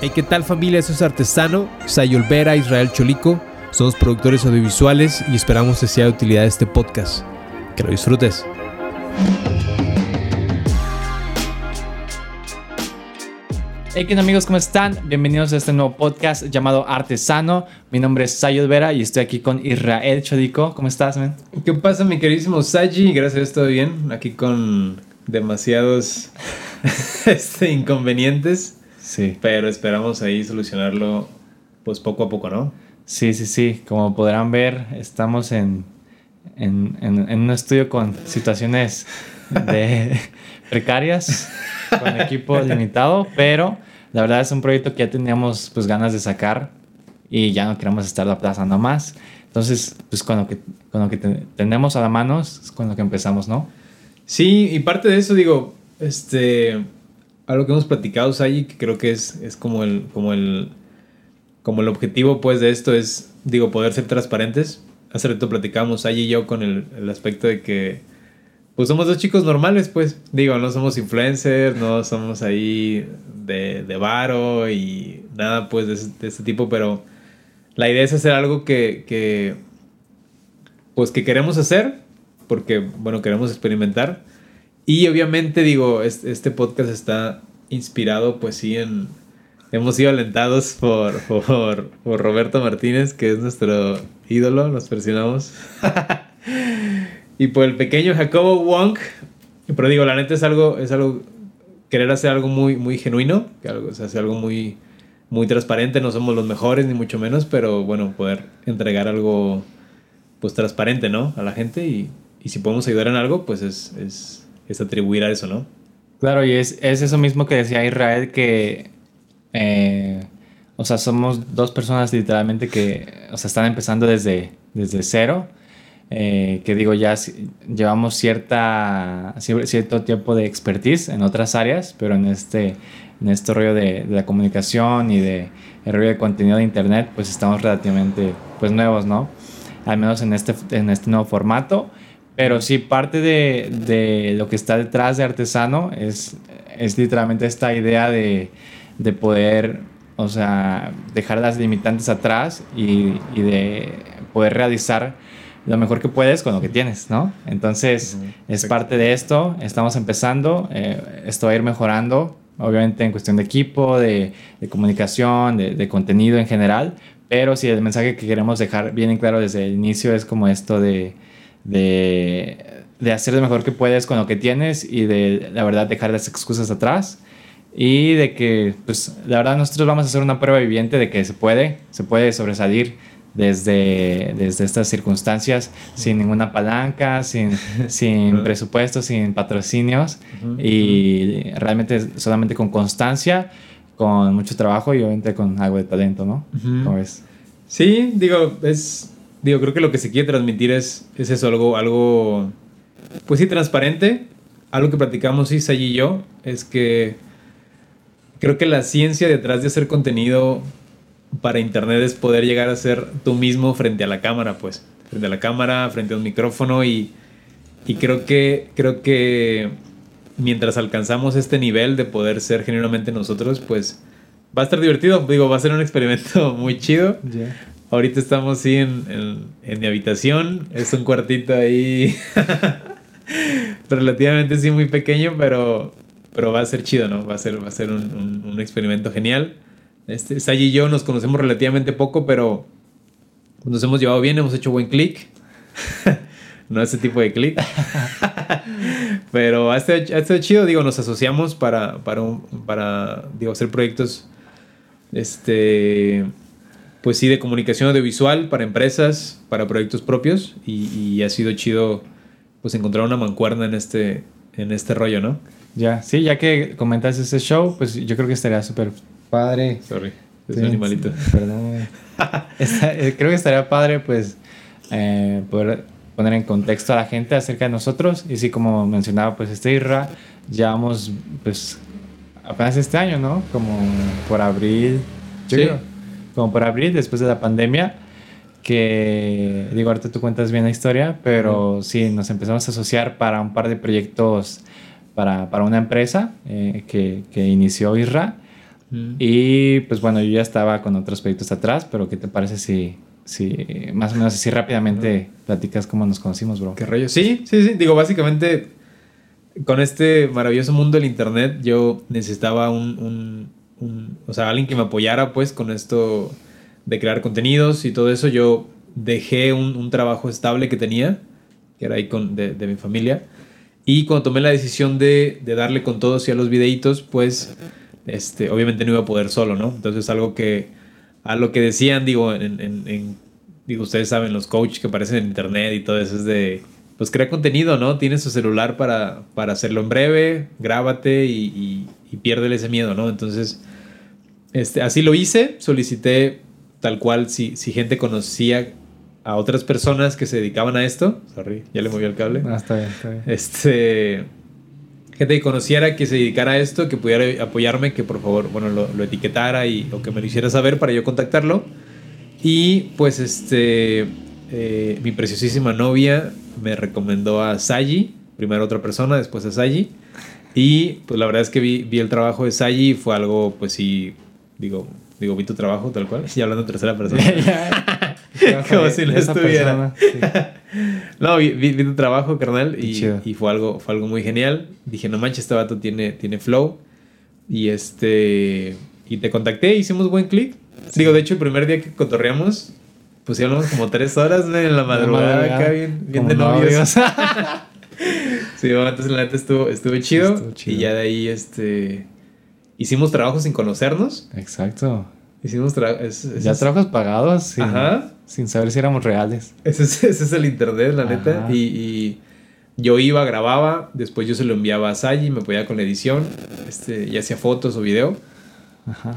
Hey, ¿qué tal familia? Eso es Artesano, Sayol Vera, Israel Cholico. Somos productores audiovisuales y esperamos que sea de utilidad este podcast. Que lo disfrutes. Hey, ¿qué amigos? ¿Cómo están? Bienvenidos a este nuevo podcast llamado Artesano. Mi nombre es Sayod Vera y estoy aquí con Israel Chodico. ¿Cómo estás, man? ¿Qué pasa, mi queridísimo Saji? Gracias todo bien. Aquí con demasiados este, inconvenientes. Sí. Pero esperamos ahí solucionarlo pues poco a poco, ¿no? Sí, sí, sí. Como podrán ver, estamos en, en, en, en un estudio con situaciones de precarias, con equipo limitado, pero la verdad es un proyecto que ya teníamos pues ganas de sacar y ya no queremos estarlo aplazando más. Entonces, pues con lo que, con lo que te- tenemos a la mano es con lo que empezamos, ¿no? Sí, y parte de eso, digo, este, algo que hemos platicado, Sayi, que creo que es, es como el, como el, como el objetivo, pues, de esto es, digo, poder ser transparentes. Hace rato platicábamos, Sayi y yo, con el, el aspecto de que, pues, somos dos chicos normales, pues, digo, no somos influencers, no somos ahí de, de varo y nada, pues, de, de este tipo, pero la idea es hacer algo que, que pues, que queremos hacer, porque, bueno, queremos experimentar. Y obviamente, digo, es- este podcast está inspirado, pues sí, en... Hemos sido alentados por, por, por Roberto Martínez, que es nuestro ídolo, nos presionamos. y por el pequeño Jacobo Wong. Pero digo, la neta es algo, es algo, querer hacer algo muy, muy genuino, que algo, hacer algo muy, muy transparente. No somos los mejores, ni mucho menos, pero bueno, poder entregar algo, pues transparente, ¿no? A la gente y, y si podemos ayudar en algo, pues es, es, es atribuir a eso, ¿no? Claro, y es, es eso mismo que decía Israel, que, eh, o sea, somos dos personas literalmente que, o sea, están empezando desde, desde cero, eh, que digo, ya llevamos cierta, cier- cierto tiempo de expertise en otras áreas, pero en este, en este rollo de, de la comunicación y de el rollo de contenido de internet, pues estamos relativamente, pues, nuevos, ¿no? Al menos en este, en este nuevo formato. Pero sí, parte de, de lo que está detrás de Artesano es, es literalmente esta idea de, de poder, o sea, dejar las limitantes atrás y, y de poder realizar lo mejor que puedes con lo que tienes, ¿no? Entonces, es parte de esto, estamos empezando, eh, esto va a ir mejorando, obviamente en cuestión de equipo, de, de comunicación, de, de contenido en general, pero sí, el mensaje que queremos dejar bien en claro desde el inicio es como esto de, de, de hacer lo mejor que puedes con lo que tienes y de, la verdad, dejar las excusas atrás. Y de que, pues, la verdad, nosotros vamos a hacer una prueba viviente de que se puede, se puede sobresalir desde, desde estas circunstancias sin ninguna palanca, sin, sin Ujú. presupuesto, sin patrocinios y realmente solamente con constancia, con mucho trabajo y obviamente con algo de talento, ¿no? ¿Cómo ves? Sí, digo, es. Digo, creo que lo que se quiere transmitir es, es eso, algo, algo. Pues sí, transparente. Algo que platicamos, sí, Sayi y yo, es que. Creo que la ciencia detrás de hacer contenido para internet es poder llegar a ser tú mismo frente a la cámara, pues. Frente a la cámara, frente a un micrófono y. Y creo que. Creo que. Mientras alcanzamos este nivel de poder ser genuinamente nosotros, pues. Va a estar divertido. Digo, va a ser un experimento muy chido. Ahorita estamos sí en, en, en mi habitación. Es un cuartito ahí relativamente sí muy pequeño, pero, pero va a ser chido, ¿no? Va a ser, va a ser un, un- experimento genial. Este, y yo nos conocemos relativamente poco, pero nos hemos llevado bien, hemos hecho buen clic. no ese tipo de clic. pero ha estado, ha estado chido, digo, nos asociamos para, para, para digo, hacer proyectos este pues sí, de comunicación audiovisual para empresas, para proyectos propios y, y ha sido chido pues encontrar una mancuerna en este, en este rollo, ¿no? Ya, sí, ya que comentas ese show, pues yo creo que estaría súper padre. Sorry, es Sí, un animalito. Perdón. eh, creo que estaría padre, pues, eh, poder poner en contexto a la gente acerca de nosotros. Y sí, como mencionaba, pues, este IRRA, llevamos, pues, apenas este año, ¿no? Como por abril. yo Sí. creo, como por abril, después de la pandemia. Que, digo, ahorita tú cuentas bien la historia, pero sí, nos empezamos a asociar para un par de proyectos para, para una empresa eh, que, que inició IRRA. Mm. Y pues bueno, yo ya estaba con otros proyectos atrás, pero ¿qué te parece si, si más o menos así rápidamente platicas cómo nos conocimos, bro? ¿Qué rollo? Sí, sí, sí. Digo, básicamente, con este maravilloso mundo del internet, yo necesitaba un, un, un- o sea, alguien que me apoyara, pues, con esto de crear contenidos y todo eso. Yo dejé un, un trabajo estable que tenía, que era ahí con, de, de mi familia. Y cuando tomé la decisión de, de darle con todo hacia los videitos, pues, este, obviamente no iba a poder solo, ¿no? Entonces, algo que, a lo que decían, digo, en, en- en- digo, ustedes saben, los coaches que aparecen en internet y todo eso es de, pues crea contenido, ¿no? Tienes tu celular para, para hacerlo en breve, grábate y, y, y piérdele ese miedo, ¿no? Entonces, este, así lo hice, solicité tal cual si, si gente conocía a otras personas que se dedicaban a esto, sorry, ya le moví el cable. Ah, está bien, está bien. Este. Gente que conociera, que se dedicara a esto, que pudiera apoyarme, que por favor, bueno, lo, lo etiquetara y, o que me lo hiciera saber para yo contactarlo. Y pues, este. eh, mi preciosísima novia me recomendó a Sayi, primero otra persona, después a Sayi. Y pues la verdad es que vi, vi el trabajo de Sayi y fue algo, pues sí, digo, digo, vi tu trabajo tal cual. Y hablando en tercera persona. Como si no Esa estuviera. persona, sí. No, vi, vi- vi tu trabajo, carnal, y, fue algo, fue algo muy genial. Dije, no manches, este vato tiene, tiene flow. Y este. Y te contacté, hicimos buen clic. Digo, de hecho, el primer día que cotorreamos, pues sí hablamos como tres horas ¿no? en la madrugada, madrugada, acá, bien, bien de novios. novios. sí, bueno, entonces la neta estuvo, estuvo chido. Estuvo chido. Y ya de ahí, este. Hicimos trabajo sin conocernos. Exacto. Hicimos es- es- Ya es- trabajos pagados sin, Ajá. sin saber si éramos reales. Ese es, ese el internet, la neta. Y, y yo iba, grababa, después yo se lo enviaba a Sayi, me apoyaba con la edición, este, y hacía fotos o video. Ajá.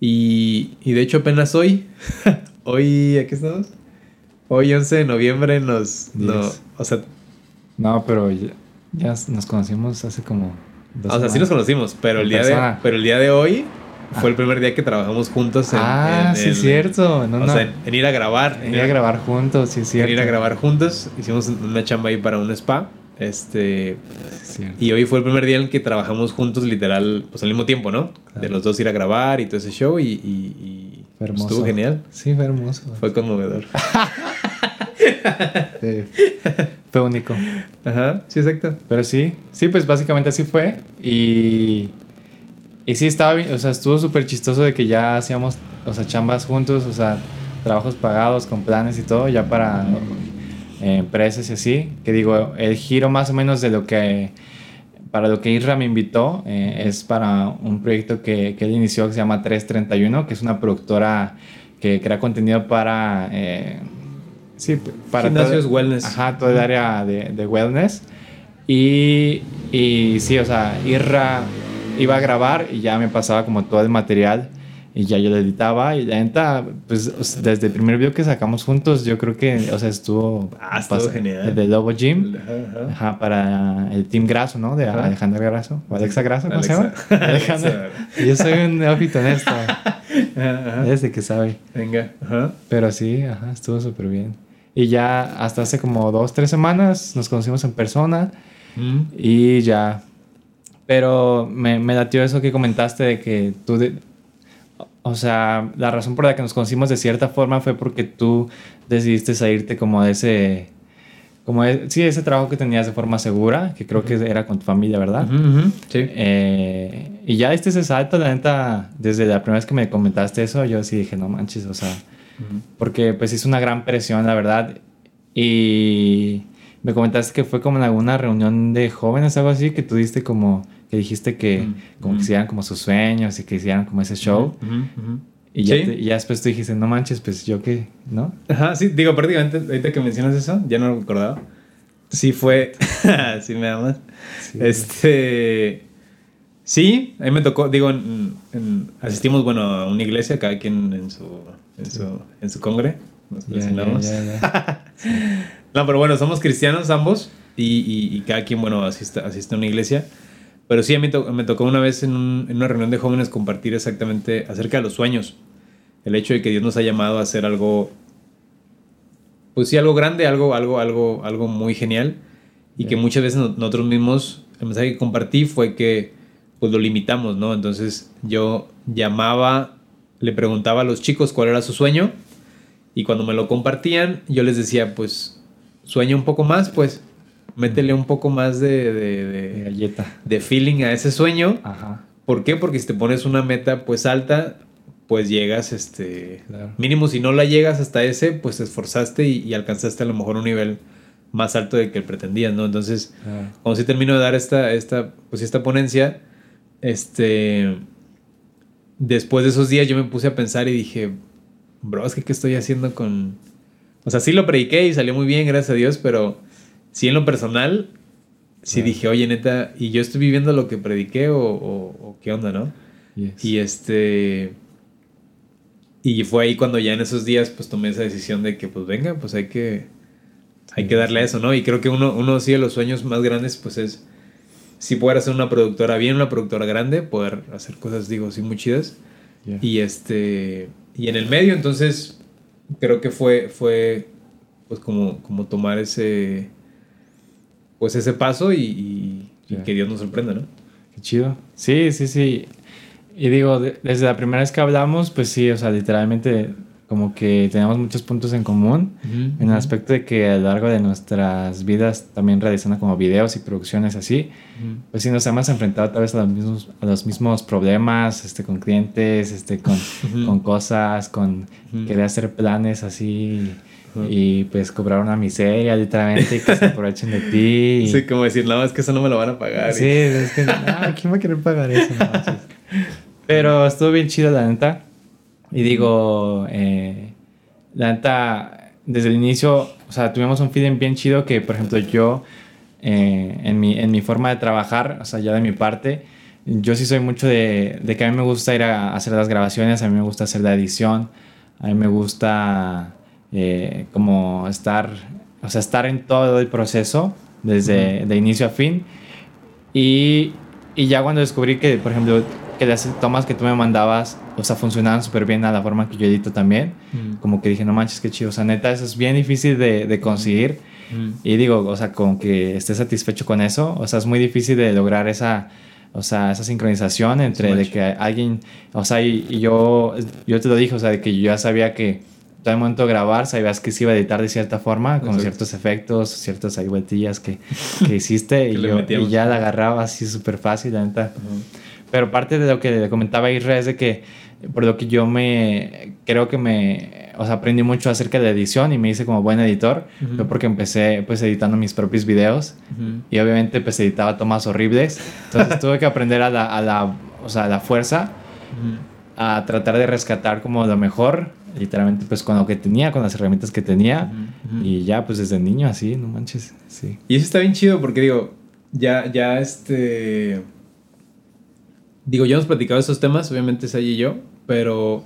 Y, y de hecho apenas hoy, hoy, ¿aquí estamos? Hoy 11 de noviembre nos... no, o sea, No, pero ya, ya nos conocimos hace como dos o sea, sí nos conocimos, pero el, día de, pero el día de hoy fue el primer día que trabajamos juntos en... Ah, en- sí, en- cierto. No, o no. sea, en, ir a grabar. En ir a grabar juntos, sí, es en cierto. ir a grabar juntos. Hicimos una chamba ahí para un spa. Este, Sí, cierto. Y hoy fue el primer día en el que trabajamos juntos, literal, pues al mismo tiempo, ¿no? Claro. De los dos ir a grabar y todo ese show y, y- y Fue hermoso. estuvo genial. Sí, fue hermoso. Fue conmovedor. Sí. Fue único. Ajá, sí, exacto. Pero sí, sí, pues básicamente así fue. Y, y sí, estaba bien, o sea, estuvo súper chistoso de que ya hacíamos, o sea, chambas juntos, o sea, trabajos pagados con planes y todo, ya para eh, empresas y así. Que digo, el giro más o menos de lo que, para lo que Isra me invitó, eh, es para un proyecto que, que él inició que se llama 331, que es una productora que crea contenido para... eh, sí, para Gimnasios todo- wellness. Ajá, todo el área de, de wellness. Y, y sí, o sea, Irra iba a grabar y ya me pasaba como todo el material y ya yo lo editaba y la neta, pues desde el primer video que sacamos juntos, yo creo que, o sea, estuvo... Ah, estuvo genial. El de Lobo Gym. Ajá, ajá. Para el Team Graso, ¿no? De Ajá. Alejandra Graso. ¿O Alexa Graso? ¿Cómo se llama? Alexa. Alejandra. Yo soy un neófito en esto. Desde que sabe. Venga, ajá. Pero sí, ajá, estuvo súper bien. Y ya hasta hace como dos, tres semanas nos conocimos en persona Mm. y ya. Pero me, me latió eso que comentaste de que tú... de- o sea, la razón por la que nos conocimos de cierta forma fue porque tú decidiste salirte como de ese... Como de- sí, ese trabajo que tenías de forma segura, que creo que era con tu familia, ¿verdad? Sí. Eh, y ya diste ese salto, la neta, desde la primera vez que me comentaste eso, yo sí dije, no manches, o sea. Porque pues es una gran presión, la verdad. Y me comentaste que fue como en alguna reunión de jóvenes, algo así, que tú diste como, que dijiste que Mm, como mm. que hicieran como sus sueños y que hicieran como ese show. Y, ya Sí. te- y ya después tú dijiste, no manches, pues yo qué, ¿no? Ajá, sí, digo, prácticamente, ahorita que mencionas eso, ya no lo recordaba. Sí fue, sí me amas. Sí. Este, sí, a mí me tocó, digo, en- en- asistimos, bueno, a una iglesia, cada quien en su, en su, en su congre, nos ya, presionamos. ya, ya. No, pero bueno, somos cristianos ambos y, y- y cada quien, bueno, asiste, asiste a una iglesia. Pero sí, a mí to- me tocó una vez en, un- en una reunión de jóvenes compartir exactamente acerca de los sueños. El hecho de que Dios nos ha llamado a hacer algo, pues sí, algo grande, algo, algo, algo, algo muy genial. Y que muchas veces no- nosotros mismos, el mensaje que compartí fue que pues lo limitamos, ¿no? Entonces yo llamaba, le preguntaba a los chicos cuál era su sueño y cuando me lo compartían, yo les decía, pues sueña un poco más, pues métele un poco más de, de, de, galleta. de feeling a ese sueño. Ajá. ¿Por qué? Porque si te pones una meta pues alta, pues llegas, este, Claro. mínimo si no la llegas hasta ese, pues te esforzaste y, y alcanzaste a lo mejor un nivel más alto del que pretendías, ¿no? Entonces, Claro. cuando sí termino de dar esta, esta, pues esta ponencia, este, después de esos días yo me puse a pensar y dije, bro, es que qué estoy haciendo con... O sea, sí lo prediqué y salió muy bien, gracias a Dios, pero sí en lo personal, sí dije, oye, neta, ¿y yo estoy viviendo lo que prediqué o, o- o qué onda, no? Yes. Y este... Y fue ahí cuando ya en esos días pues tomé esa decisión de que pues venga, pues hay que... Hay Sí, que darle a eso, ¿no? Y creo que uno, uno sí de los sueños más grandes pues es... Si poder hacer una productora bien, una productora grande, poder hacer cosas, digo, sí, muy chidas. Yeah. Y este... Y en el medio, entonces, creo que fue, fue pues como, como tomar ese... Pues ese paso y, y- y Ya. que Dios nos sorprenda, ¿no? Qué chido. Sí, sí, sí. Y digo, de- desde la primera vez que hablamos, pues sí, o sea, literalmente como que tenemos muchos puntos en común en el aspecto de que a lo largo de nuestras vidas también realizando como videos y producciones así, pues sí nos hemos enfrentado tal vez a los mismos, a los mismos problemas, este, con clientes, este, con, Ujú. con cosas, con querer hacer planes así y pues cobrar una miseria literalmente y que se aprovechen de ti. y- Sí, como decir, nada más que eso no me lo van a pagar. Sí, es que, ah, ¿quién va a querer pagar eso? No. Pero estuvo bien chido, la neta. Y digo, eh, la neta, desde el inicio, o sea, tuvimos un feeling bien chido que, por ejemplo, yo, eh, en, mi, en mi forma de trabajar, o sea, ya de mi parte, yo sí soy mucho de, de que a mí me gusta ir a hacer las grabaciones, a mí me gusta hacer la edición, a mí me gusta eh, como estar, o sea, estar en todo el proceso, desde de inicio a fin. Y, y ya cuando descubrí que, por ejemplo, que las tomas que tú me mandabas, o sea, funcionaban súper bien a la forma que yo edito también, Mm. como que dije, no manches, qué chido. O sea, neta, eso es bien difícil de, de conseguir. Mm. Y digo, o sea, con que estés satisfecho con eso, o sea, es muy difícil de lograr esa, o sea, esa sincronización entre de que alguien, o sea, y, y yo, yo te lo dije, o sea, de que yo ya sabía que todo el momento de grabar, sabías que se iba a editar de cierta forma, con Exacto. ciertos efectos, ciertas ahí vueltillas que, que hiciste, y, yo, y ya la agarraba así súper fácil, la neta. Pero parte de lo que comentaba Isra es de que, por lo que yo me, creo que me, o sea, aprendí mucho acerca de edición y me hice como buen editor, Ujú. fue porque empecé pues editando mis propios videos Ujú. y obviamente pues editaba tomas horribles, entonces tuve que aprender a la, a la, o sea, a la fuerza Ujú. a tratar de rescatar como lo mejor, literalmente pues con lo que tenía, con las herramientas que tenía y ya pues desde niño así, no manches, sí. Y eso está bien chido porque digo, ya, ya este... Digo, ya hemos platicado esos temas, obviamente es y yo, pero...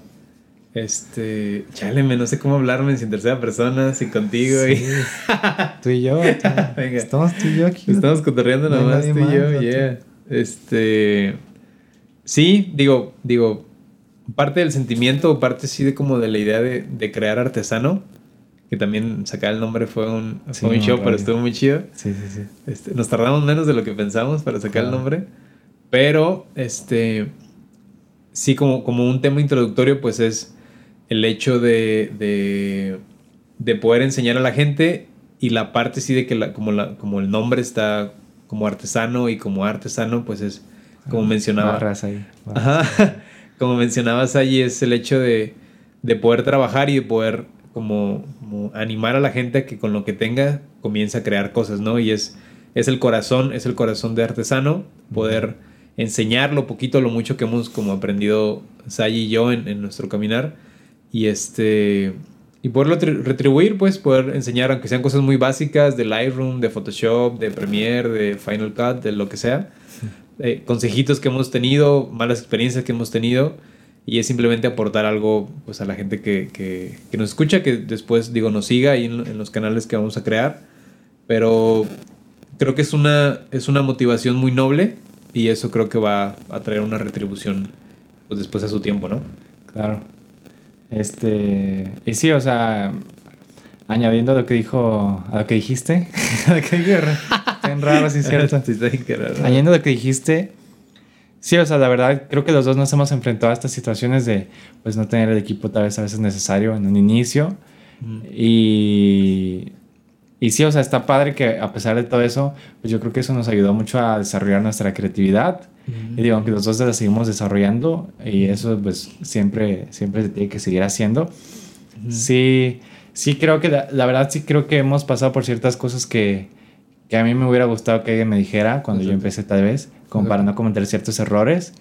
Este... Chale, me no sé cómo hablarme sin tercera persona, sin contigo Sí. y... Tú y yo, Venga. estamos tú y yo aquí. Estamos cotorreando No nomás tú y yo, yeah. Este... Sí, digo, digo, parte del sentimiento, parte sí de como de la idea de, de crear artesano, que también sacar el nombre fue un, Sí, fue un no, show, pero rollo. estuvo muy chido. Sí, sí, sí. Este, nos tardamos menos de lo que pensamos para sacar el nombre. Pero, este. Sí, como, como un tema introductorio, pues es el hecho de, de, de poder enseñar a la gente y la parte sí de que la, como, la, como el nombre está como artesano y como artesano, pues es como mencionaba. Barras ahí. Ajá. Como mencionabas allí, es el hecho de, de poder trabajar y de poder como, como animar a la gente a que con lo que tenga comience a crear cosas, ¿no? Y es, es el corazón, es el corazón de artesano, poder enseñar lo poquito, lo mucho que hemos como aprendido Sayi y yo en, en nuestro caminar. Y este y poderlo tri- retribuir, pues poder enseñar, aunque sean cosas muy básicas de Lightroom, de Photoshop, de Premiere, de Final Cut, de lo que sea, eh, consejitos que hemos tenido, malas experiencias que hemos tenido, y es simplemente aportar algo pues, a la gente que, que- que nos escucha, que después, digo, nos siga ahí en, en los canales que vamos a crear. Pero creo que es una, es una motivación muy noble y eso creo que va a traer una retribución pues, después a su tiempo, ¿no? Claro. Este. Y sí, o sea. Añadiendo a lo que dijo. A lo que dijiste. a lo que dije. Tan raro, sí, cierto. Sí. Añadiendo a lo que dijiste. Sí, o sea, la verdad, creo que los dos nos hemos enfrentado a estas situaciones de, pues, no tener el equipo tal vez a veces necesario en un inicio. Y, y sí, o sea, está padre que a pesar de todo eso, pues yo creo que eso nos ayudó mucho a desarrollar nuestra creatividad. Y digo, aunque los dos la seguimos desarrollando y eso pues siempre, siempre se tiene que seguir haciendo. Sí, sí creo que, la, la, verdad sí creo que hemos pasado por ciertas cosas que, que a mí me hubiera gustado que alguien me dijera cuando yo empecé tal vez como para no cometer ciertos errores.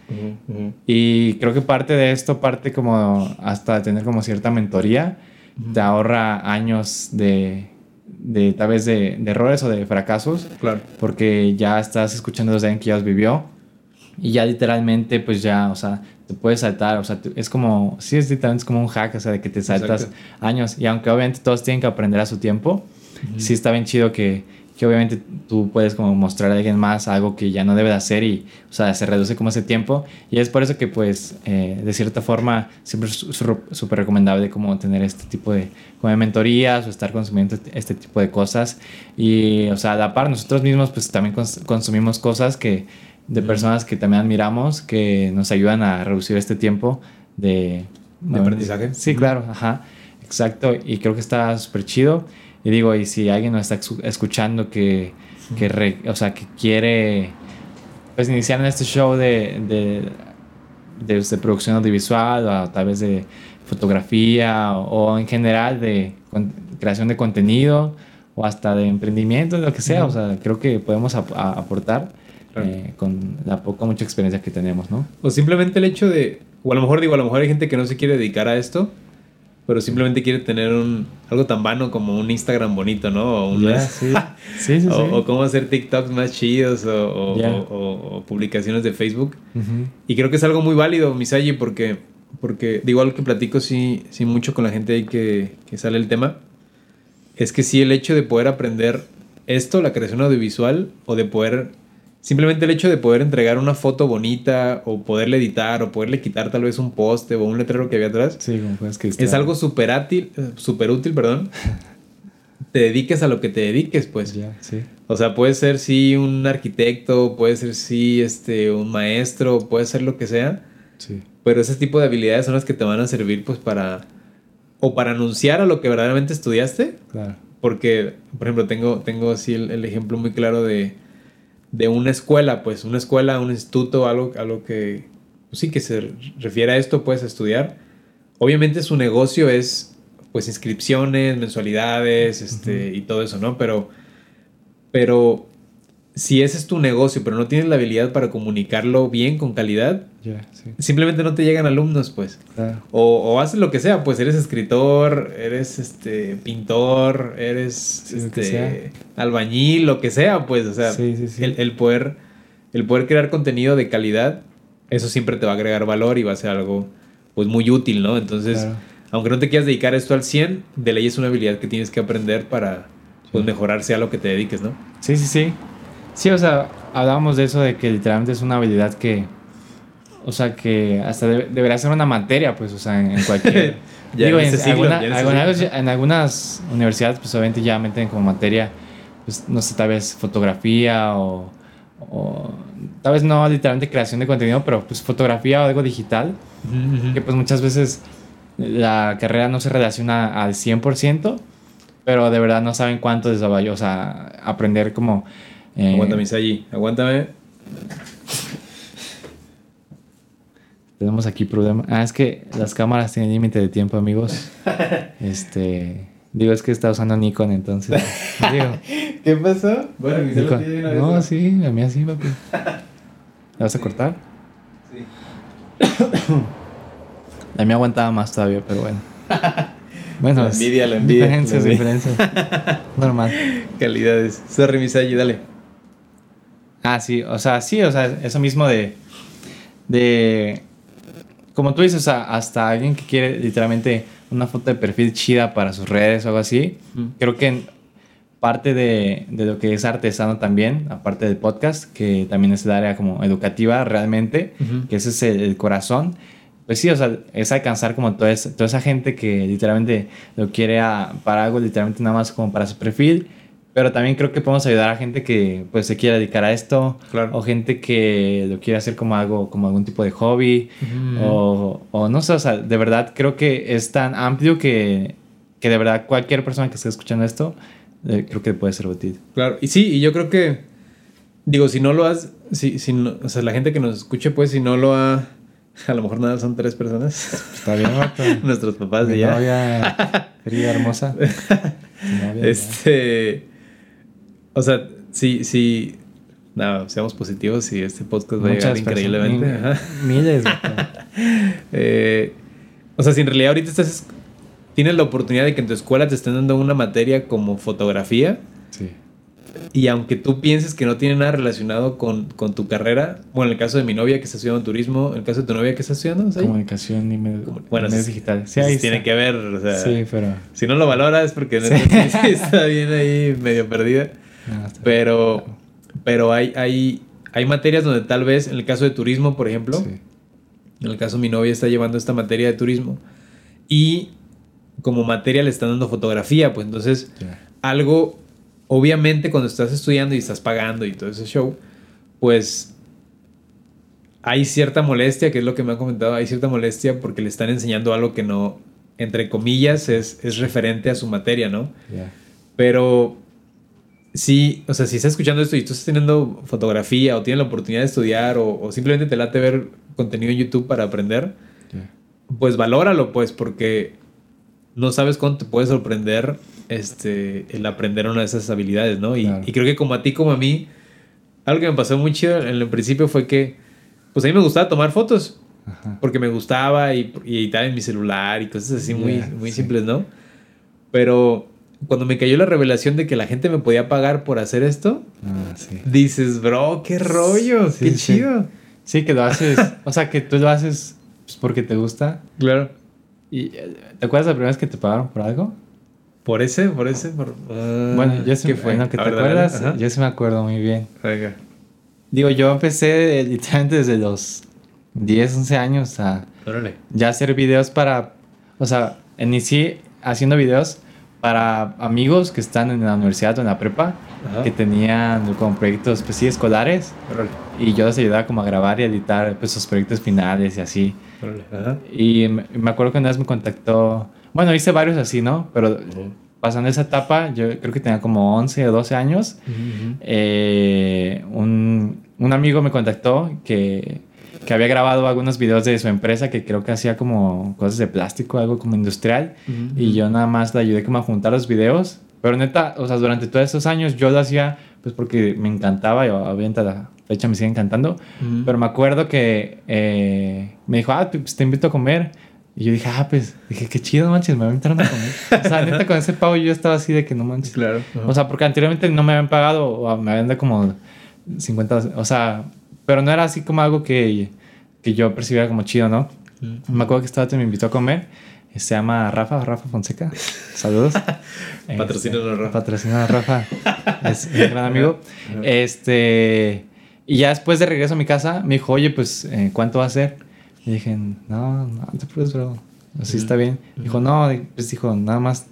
Y creo que parte de esto, parte como hasta de tener como cierta mentoría, te ahorra años de, de tal vez de, de, errores o de fracasos. Claro. Porque ya estás escuchando desde alguien que ya los vivió. Y ya literalmente, pues ya, o sea, te puedes saltar, o sea, es como, sí, es literalmente es como un hack, o sea, de que te saltas años. Y aunque obviamente todos tienen que aprender a su tiempo, sí está bien chido que que obviamente tú puedes como mostrar a alguien más algo que ya no debe de hacer y, o sea, se reduce como ese tiempo. Y es por eso que, pues, eh, de cierta forma, siempre es súper recomendable como tener este tipo de, como de mentorías o estar consumiendo este, este tipo de cosas. Y, o sea, a la par, nosotros mismos, pues, también consumimos cosas que, de personas que también admiramos, que nos ayudan a reducir este tiempo de... ¿De aprendizaje? Sí, claro, ajá, exacto. Y creo que está súper chido. Y digo, y si alguien nos está escuchando que, que o sea, que quiere pues iniciar en este show de, de, de, producción audiovisual o tal vez de fotografía o, en general de creación de contenido o hasta de emprendimiento, lo que sea, o sea, creo que podemos aportar eh, con la poca mucha experiencia que tenemos, ¿no? O simplemente el hecho de, o a lo mejor digo, a lo mejor hay gente que no se quiere dedicar a esto, pero simplemente quiere tener un algo tan vano como un Instagram bonito, ¿no? O, sí. Sí, sí, o, cómo hacer TikToks más chidos o, o publicaciones de Facebook. Y creo que es algo muy válido, Misayi, porque, porque digo algo que platico sí, sí mucho con la gente ahí que, que sale el tema. Es que sí, el hecho de poder aprender esto, la creación audiovisual, o de poder Simplemente el hecho de poder entregar una foto bonita o poderle editar o poderle quitar tal vez un poste o un letrero que había atrás. Sí, como que Es algo súper útil, super útil, perdón. te dediques a lo que te dediques, pues. Ya, sí. O sea, puede ser sí un arquitecto, puede ser sí este, un maestro, puede ser lo que sea. Sí. Pero ese tipo de habilidades son las que te van a servir pues para... O para anunciar a lo que verdaderamente estudiaste. Claro. Porque, por ejemplo, tengo, tengo así el ejemplo muy claro de de una escuela, pues una escuela, un instituto, algo, algo que pues sí que se refiere a esto, puedes estudiar. Obviamente su negocio es pues inscripciones, mensualidades, este, y todo eso, ¿no? Pero, pero si ese es tu negocio, pero no tienes la habilidad para comunicarlo bien, con calidad, simplemente no te llegan alumnos, pues. O, o, haces lo que sea, pues eres escritor, eres este pintor, eres este, albañil, lo que sea, pues. O sea, el, poder, el poder crear contenido de calidad, eso siempre te va a agregar valor y va a ser algo pues muy útil, ¿no? Entonces, aunque no te quieras dedicar esto al 100, de ley es una habilidad que tienes que aprender para pues, mejorar sea lo que te dediques, ¿no? Sí, sí, sí. Sí, o sea, hablábamos de eso, de que literalmente es una habilidad que, o sea, que hasta debería ser una materia, pues, o sea, en, cualquier... digo, en, algunas universidades, pues, obviamente ya meten como materia, pues, no sé, tal vez fotografía o, o tal vez no literalmente creación de contenido, pero pues fotografía o algo digital, que pues muchas veces la carrera no se relaciona al 100%, pero de verdad no saben cuánto es, o sea, aprender como eh, aguántame, allí, aguántame. Tenemos aquí problema. Ah, es que las cámaras tienen límite de tiempo, amigos. Este. Digo, es que está usando Nikon, entonces. ¿Qué pasó? Bueno, Nikon. No, sí, a mí así, papi. ¿La vas a cortar? Sí. La mía aguantaba más todavía, pero bueno. Bueno, la envidia, la envidia. Diferencias, diferencias. Normal. Calidades. Sorry, Misayi, dale. Ah, sí, o sea, sí, o sea, eso mismo de, de, como tú dices, o sea, hasta alguien que quiere literalmente una foto de perfil chida para sus redes o algo así, creo que parte de, de, lo que es artesano también, aparte del podcast, que también es el área como educativa realmente, que ese es el, corazón, pues sí, o sea, es alcanzar como toda esa, toda esa gente que literalmente lo quiere para algo, literalmente nada más como para su perfil, Pero también creo que podemos ayudar a gente que pues se quiera dedicar a esto. Claro. O gente que lo quiere hacer como algo, como algún tipo de hobby. o, o no sé, o sea, de verdad creo que es tan amplio que, que de verdad cualquier persona que esté escuchando esto, eh, creo que puede ser útil. Claro, y sí, y yo creo que, digo, si no lo has, si, si no- o sea, la gente que nos escuche, pues si no lo ha, a lo mejor nada, son tres personas, Está bien, nuestros papás de Mi ya. novia querida, hermosa. Mi novia, Este, o sea, sí, sí, nada, seamos positivos y este podcast va a llegar increíblemente. personas, Miles. Eh, o sea, si en realidad ahorita estás, tienes la oportunidad de que en tu escuela te estén dando una materia como fotografía, Sí. y aunque tú pienses que no tiene nada relacionado con, con tu carrera, bueno, en el caso de mi novia que está estudiando turismo, en el caso de tu novia que está estudiando, ¿sí? Comunicación y Bueno, medios sí, digitales. Sí, ahí tiene que ver, o sea, Sí, pero. si no lo valora es porque sí está bien ahí medio perdida. No, está Pero, pero hay, hay, hay materias donde tal vez, en el caso de turismo, por ejemplo, Sí. en el caso mi novia está llevando esta materia de turismo y como materia le están dando fotografía, pues entonces Ya. algo, obviamente cuando estás estudiando y estás pagando y todo ese show, pues hay cierta molestia, que es lo que me han comentado, hay cierta molestia porque le están enseñando algo que no, entre comillas, es, es referente a su materia, ¿no? Ya. Pero sí, o sea, si estás escuchando esto y tú estás teniendo fotografía o tienes la oportunidad de estudiar o, o simplemente te late ver contenido en YouTube para aprender, pues valóralo, pues, porque no sabes cuándo te puede sorprender este, el aprender una de esas habilidades, ¿no? Y, Claro. y creo que como a ti, como a mí, algo que me pasó muy chido en el principio fue que, pues a mí me gustaba tomar fotos, Ajá. porque me gustaba y, y editaba en mi celular y cosas así muy, muy sí. simples, ¿no? Pero cuando me cayó la revelación de que la gente me podía pagar por hacer esto, Ah, sí. dices, bro, qué rollo, Sí, qué sí, chido. Sí, que lo haces. o sea, que tú lo haces pues, porque te gusta. Claro. ¿Y eh, te acuerdas la primera vez que te pagaron por algo? Por ese, por ese, por... ah, bueno, yo sí, bueno, que te ver, acuerdas, yo sí me acuerdo muy bien. Digo, yo empecé eh, literalmente desde los 10, 11 años a Órale. ya hacer videos para, o sea, inicié haciendo videos para amigos que están en la universidad o en la prepa, Ajá. que tenían como proyectos, pues sí, escolares, y yo les ayudaba como a grabar y editar pues sus proyectos finales y así. Ajá. Y me, me acuerdo que una vez me contactó, bueno, hice varios así, ¿no? Pero pasando esa etapa, yo creo que tenía como 11 o 12 años, eh, un, un amigo me contactó que, que había grabado algunos videos de su empresa que creo que hacía como cosas de plástico, algo como industrial, y yo nada más le ayudé como a juntar los videos. Pero neta, o sea, durante todos esos años yo lo hacía pues porque me encantaba y obviamente a la fecha me sigue encantando. Pero me acuerdo que eh, me dijo, ah, pues te invito a comer. Y yo dije, ah, pues, dije, qué chido, manches, me invitaron a comer. o sea, neta, con ese pavo yo estaba así de que no manches. Claro. O sea, porque anteriormente no me habían pagado o me habían dado como 50, o sea, pero no era así como algo que, que yo percibiera como chido, ¿no? Me acuerdo que estaba, te me invitó a comer. eh, Se llama Rafa, Rafa Fonseca. Saludos. Patrocínanos, Este, Rafa. Patrocínanos, Rafa. Es un gran amigo. Este. Y ya después de regreso a mi casa, me dijo, oye, pues, eh, ¿cuánto va a ser? Y dije, no, no te preocupes, bro. Así está bien. Dijo, no, pues dijo, nada más.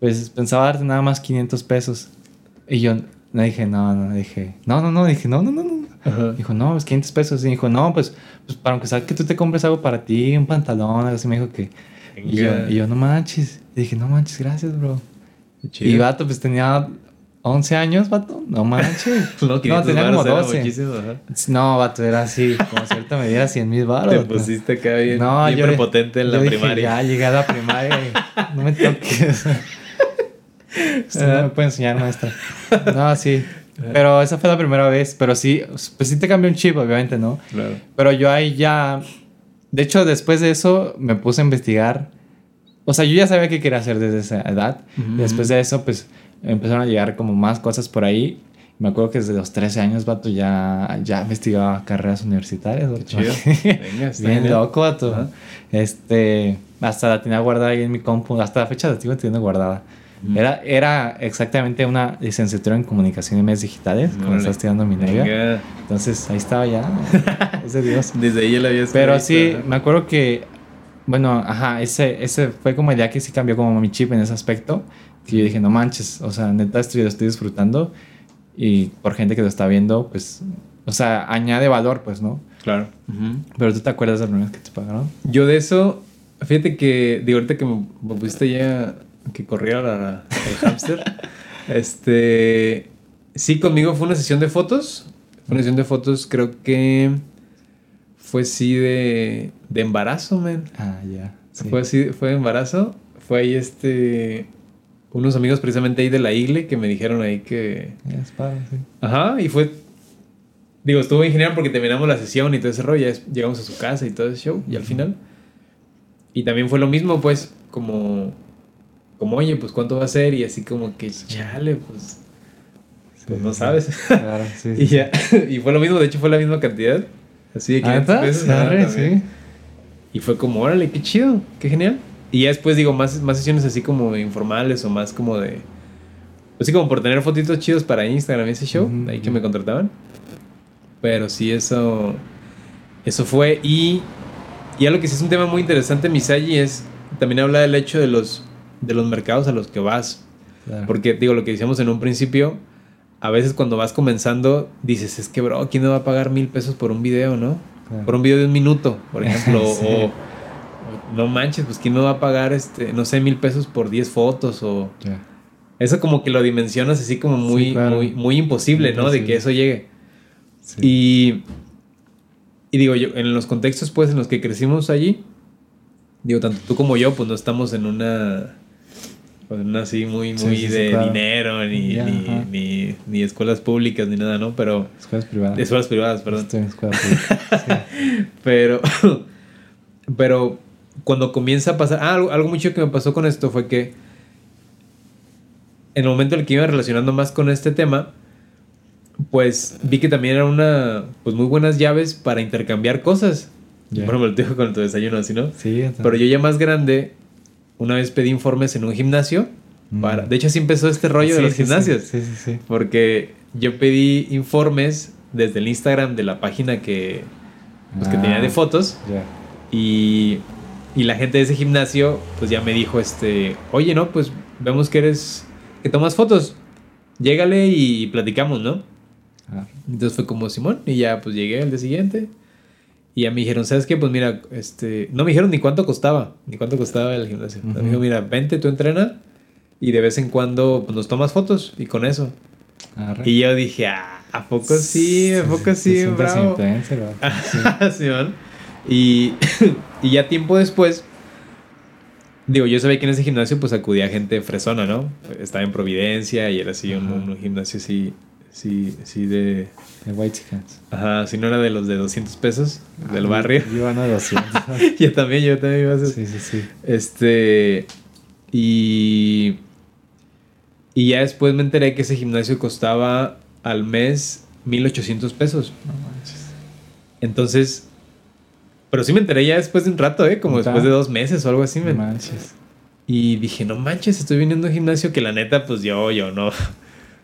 Pues pensaba darte nada más 500 pesos. Y yo le dije, no, no, dije, no, no, no, dije, no, no, no, no. Ajá. Dijo, no, pues 500 pesos. Y dijo, no, pues, pues para aunque sea que tú te compres algo para ti, un pantalón, algo así, me dijo que. Y yo, y yo, no manches. Y dije, no manches, gracias, bro. Chido. Y vato, pues tenía 11 años, vato. No manches. No, 500 tenía como varos era 12. muchísimo, ajá. No, vato, era así. Como si ahorita me diera 100 mil baros. Te pusiste acá bien, No, bien yo- prepotente en yo la dije, primaria. Ya llegué a la primaria y no me toques. Usted no me puede enseñar, maestra. No, sí. Pero esa fue la primera vez. Pero sí, pues sí te cambió un chip, obviamente, ¿no? Claro. Pero yo ahí ya. De hecho, después de eso me puse a investigar. O sea, yo ya sabía qué quería hacer desde esa edad. Ujú. Y después de eso, pues empezaron a llegar como más cosas por ahí. Me acuerdo que desde los 13 años, vato, ya, ya investigaba carreras universitarias. vato. chido. Venga, está Bien genial. loco, vato. Ajá. Este, hasta la tenía guardada ahí en mi compu. Hasta la fecha la sigo teniendo guardada. Era, era exactamente una licenciatura en comunicación y medios digitales, Órale. está estudiando mi. Venga. Entonces ahí estaba ya. Es de Dios. Desde ahí ya la había Pero sí, me acuerdo que, bueno, ajá, ese, ese fue como el día que sí cambió como mi chip en ese aspecto. Que yo dije, no manches, o sea, neta estoy, lo estoy disfrutando y por gente que lo está viendo, pues, o sea, añade valor, pues, ¿no? Claro. Pero tú te acuerdas de las primeras que te pagaron? Yo de eso, fíjate que, digo, ahorita que me, me pusiste ya que corriera la, el hámster, este, sí, conmigo fue una sesión de fotos. Fue una sesión de fotos, creo que fue sí de, de embarazo, man. Ah, ya. sí. Fue así, fue de embarazo. Fue ahí este, unos amigos precisamente ahí de la igle que me dijeron ahí que... Es padre, sí. Ajá, y fue... Digo, estuvo bien genial porque terminamos la sesión y todo ese rollo, ya llegamos a su casa y todo ese show, y al final... Y también fue lo mismo, pues, como... Como, oye, pues, ¿cuánto va a ser? Y así como que, chale, pues... Pues Sí, no sabes. Claro, sí. y ya, y fue lo mismo, de hecho fue la misma cantidad. Así de 500 ¿Neta? pesos. Sí, ajá, arre, también. sí. Y fue como, órale, qué chido, qué genial. Y ya después digo, más, más sesiones así como informales o más como de... Pues sí, como por tener fotitos chidos para Instagram y ese show, Ujú, ahí que me contrataban. Pero sí, eso... Eso fue. Y, y algo que sí es un tema muy interesante, Misagi, es... También habla del hecho de los, de los mercados a los que vas. Claro. Porque, digo, lo que decíamos en un principio, a veces cuando vas comenzando, dices, es que, bro, ¿quién me va a pagar mil pesos por un video, no? Claro. Por un video de un minuto, por ejemplo. Sí. o, no manches, pues ¿quién me va a pagar, este, no sé, mil pesos por 10 fotos? O eso como que lo dimensionas así como muy, Sí, claro. muy, muy imposible, ¿no? De que eso llegue. Sí. Y, y digo, yo, en los contextos, pues, en los que crecimos allí, digo, tanto tú como yo, pues no estamos en una... pues, una así muy, muy sí, sí, de claro. dinero, ni, ni, ni, ni escuelas públicas, ni nada, ¿no? Pero... Escuelas privadas. Escuelas privadas, perdón. Estoy en escuela pública. Sí. Pero, pero cuando comienza a pasar, ah, algo, algo mucho que me pasó con esto fue que en el momento en el que iba relacionando más con este tema, pues vi que también era una, pues muy buenas llaves para intercambiar cosas. Ya. Bueno, me lo digo con tu desayuno, así, ¿no? Sí, entonces- Pero yo ya más grande, una vez pedí informes en un gimnasio. Mm. Para, de hecho, así empezó este rollo de los sí, gimnasios. Sí, sí, sí. Porque yo pedí informes desde el Instagram de la página que, pues, que Ah. tenía de fotos. Ya. Y, y la gente de ese gimnasio, pues ya me dijo, este, oye, no, pues vemos que eres, que tomas fotos. Llégale y platicamos, ¿no? Ah, Entonces fue como Simón y ya pues llegué al día siguiente. Y ya me dijeron, ¿sabes qué? Pues mira, este, no me dijeron ni cuánto costaba, ni cuánto costaba el gimnasio. Me Ujú. dijo, mira, vente, tú entrena y de vez en cuando pues, nos tomas fotos y con eso. arre. Y yo dije, ah, ¿a poco sí? ¿A poco sí? Sientes Bravo. Sí. Y, y ya tiempo después, digo, yo sabía que en ese gimnasio pues acudía gente fresona, ¿no? Estaba en Providencia y era así un, un gimnasio así, sí, sí de... De White Chickens. Ajá, si no era de los de 200 pesos del barrio. Yo a 200. yo también, yo también iba a ser. sí, sí, sí. Este. Y. Y ya después me enteré que ese gimnasio costaba al mes 1800 pesos. No manches. Entonces. Pero sí me enteré ya después de un rato, ¿eh? Como después de dos meses o algo así. No manches. Y dije, no manches, estoy viniendo a un gimnasio que la neta, pues yo, yo no,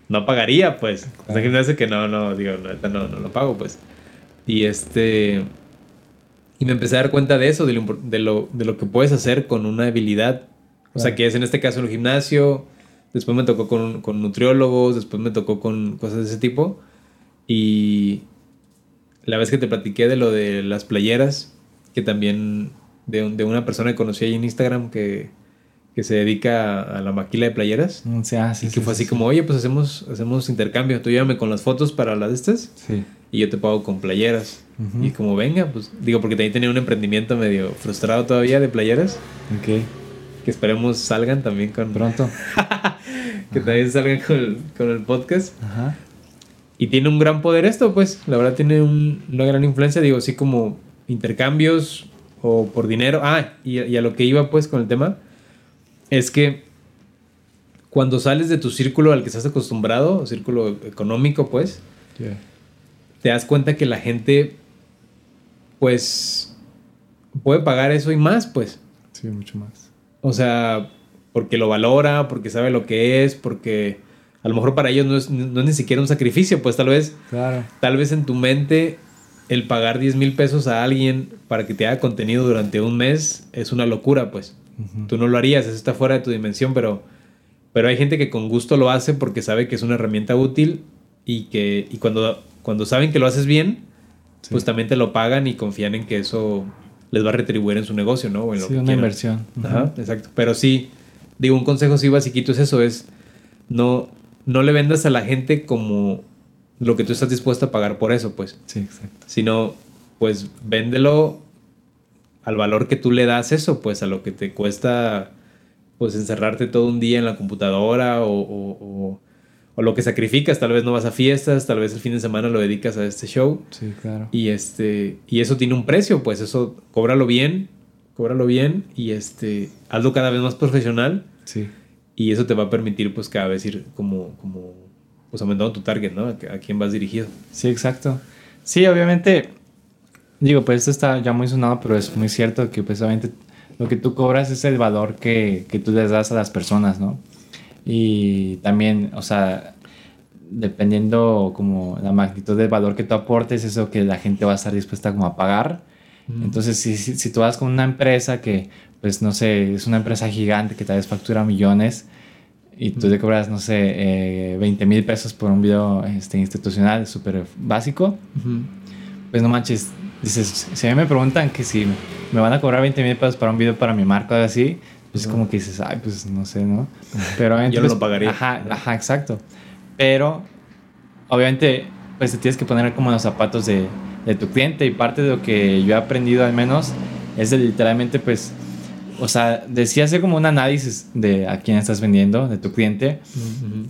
no pagaría, pues. Es un Claro. gimnasio que no, no, digo, neta no, no lo pago, pues. Y este. Y me empecé a dar cuenta de eso, de lo, de lo, de lo que puedes hacer con una habilidad. O sea, que es en este caso el gimnasio. Después me tocó con, con nutriólogos, después me tocó con cosas de ese tipo. Y la vez que te platiqué de lo de las playeras, que también de, un- de una persona que conocí ahí en Instagram que, que se dedica a, la maquila de playeras. Mm, sí, ah, sí, y que sí, fue sí, así sí. como, oye, pues hacemos, hacemos intercambio. Tú llévame con las fotos para las de estas Sí. y yo te pago con playeras. Y como venga, pues digo, porque también tenía un emprendimiento medio frustrado todavía de playeras, Ok. que esperemos salgan también con... Pronto. Que también salgan con el, con el podcast. Ajá. Y tiene un gran poder esto, pues. La verdad tiene un- una gran influencia, digo, así como intercambios o por dinero. Ah, y, y a lo que iba pues con el tema, es que cuando sales de tu círculo al que estás acostumbrado, círculo económico, pues, te das cuenta que la gente, pues, puede pagar eso y más, pues. Sí, mucho más. O sea, porque lo valora, porque sabe lo que es, porque a lo mejor para ellos no es, no es ni siquiera un sacrificio, pues tal vez Claro. tal vez en tu mente el pagar 10 mil pesos a alguien para que te haga contenido durante un mes es una locura, pues. Tú no lo harías, eso está fuera de tu dimensión, pero Pero hay gente que con gusto lo hace porque sabe que es una herramienta útil y que y cuando, cuando saben que lo haces bien, pues también te lo pagan y confían en que eso les va a retribuir en su negocio, ¿no? sí, una inversión. Ajá, exacto. Pero sí, digo, un consejo sí basiquito es eso, es no, no le vendas a la gente como lo que tú estás dispuesto a pagar por eso, pues. Sí, exacto. Sino, pues, véndelo al valor que tú le das eso, pues, a lo que te cuesta, pues, encerrarte todo un día en la computadora o, o, o, lo que sacrificas. Tal vez no vas a fiestas, tal vez el fin de semana lo dedicas a este show. Sí, claro. Y, este, y eso tiene un precio, pues, eso, cóbralo bien, cóbralo bien y, este, hazlo cada vez más profesional. Sí. Y eso te va a permitir, pues, cada vez ir como, como pues, aumentando tu target, ¿no? A, quién vas dirigido. Sí, exacto. Sí, obviamente, digo, pues esto está ya muy sonado, pero es muy cierto que, obviamente, lo que tú cobras es el valor que, que tú les das a las personas, ¿no? Y también, o sea, dependiendo como la magnitud del valor que tú aportes, eso que la gente va a estar dispuesta como a pagar. Entonces, si, si, si, tú vas con una empresa que, pues, no sé, es una empresa gigante que tal vez factura millones y tú te cobras, no sé, eh, 20 mil pesos por un video este, institucional súper básico, pues no manches, dices, si a mí me preguntan que si me van a cobrar 20 mil pesos para un video para mi marco o algo así, pues como que dices, ay, pues no sé, ¿no? Pero Yo no lo pagaría. Ajá, ajá, exacto. Pero, obviamente, pues te tienes que poner como los zapatos de, de tu cliente y parte de lo que yo he aprendido al menos es de literalmente pues o sea, decía hacer como un análisis de a quién estás vendiendo, de tu cliente,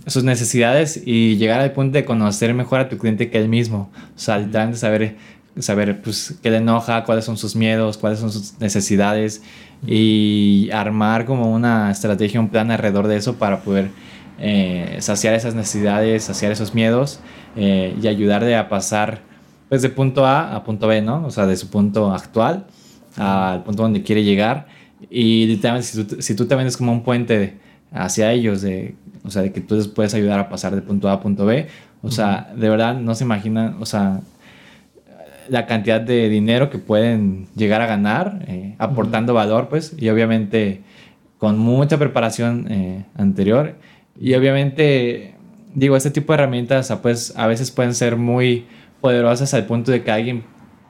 sus necesidades y llegar al punto de conocer mejor a tu cliente que él mismo. O sea, literalmente saber, saber pues, qué le enoja, cuáles son sus miedos, cuáles son sus necesidades y armar como una estrategia, un plan alrededor de eso para poder eh, saciar esas necesidades, saciar esos miedos eh, y ayudarle a pasar pues de punto A a punto B, ¿no? O sea, de su punto actual al punto donde quiere llegar y literalmente, si tú, si tú te vendes como un puente hacia ellos, de, o sea, de que tú les puedes ayudar a pasar de punto A a punto B, o sea, de verdad no se imaginan, o sea, la cantidad de dinero que pueden llegar a ganar eh, aportando valor, pues, y obviamente con mucha preparación eh, anterior. Y obviamente, digo, este tipo de herramientas, pues, a veces pueden ser muy poderosas al punto de que alguien,